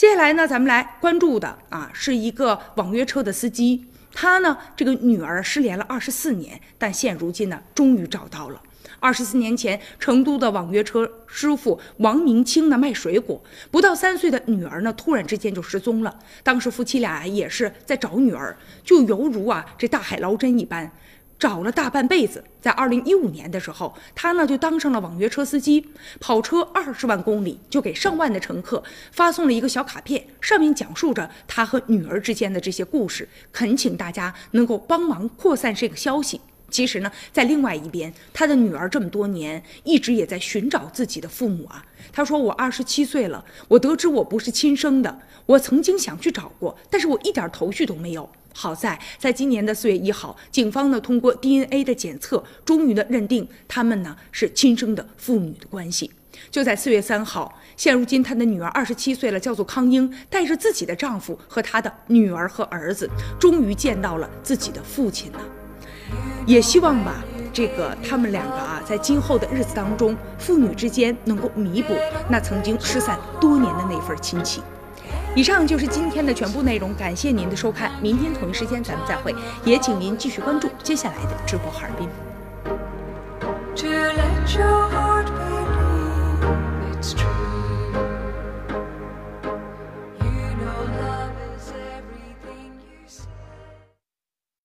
接下来呢，咱们来关注的啊，是一个网约车的司机。他呢，这个女儿失联了二十四年，但现如今呢，终于找到了。二十四年前，成都的网约车师傅王明清呢卖水果，不到三岁的女儿呢，突然之间就失踪了。当时夫妻俩也是在找女儿，就犹如啊这大海捞针一般。找了大半辈子，在二零一五年的时候，他呢就当上了网约车司机，跑车二十万公里，就给上万的乘客发送了一个小卡片，上面讲述着他和女儿之间的这些故事，恳请大家能够帮忙扩散这个消息。其实呢，在另外一边，他的女儿这么多年一直也在寻找自己的父母啊。他说：“我二十七岁了，我得知我不是亲生的，我曾经想去找过，但是我一点头绪都没有。”好在，在今年的四月一号，警方呢通过 DNA 的检测，终于呢认定他们呢是亲生的父女的关系。就在四月三号，现如今她的女儿二十七岁了，叫做康英，带着自己的丈夫和她的女儿和儿子，终于见到了自己的父亲了。也希望吧，这个他们两个啊，在今后的日子当中，父女之间能够弥补那曾经失散多年的那份亲情。以上就是今天的全部内容，感谢您的收看，明天同一时间咱们再会，也请您继续关注接下来的直播哈尔滨。To let your heart be it's true.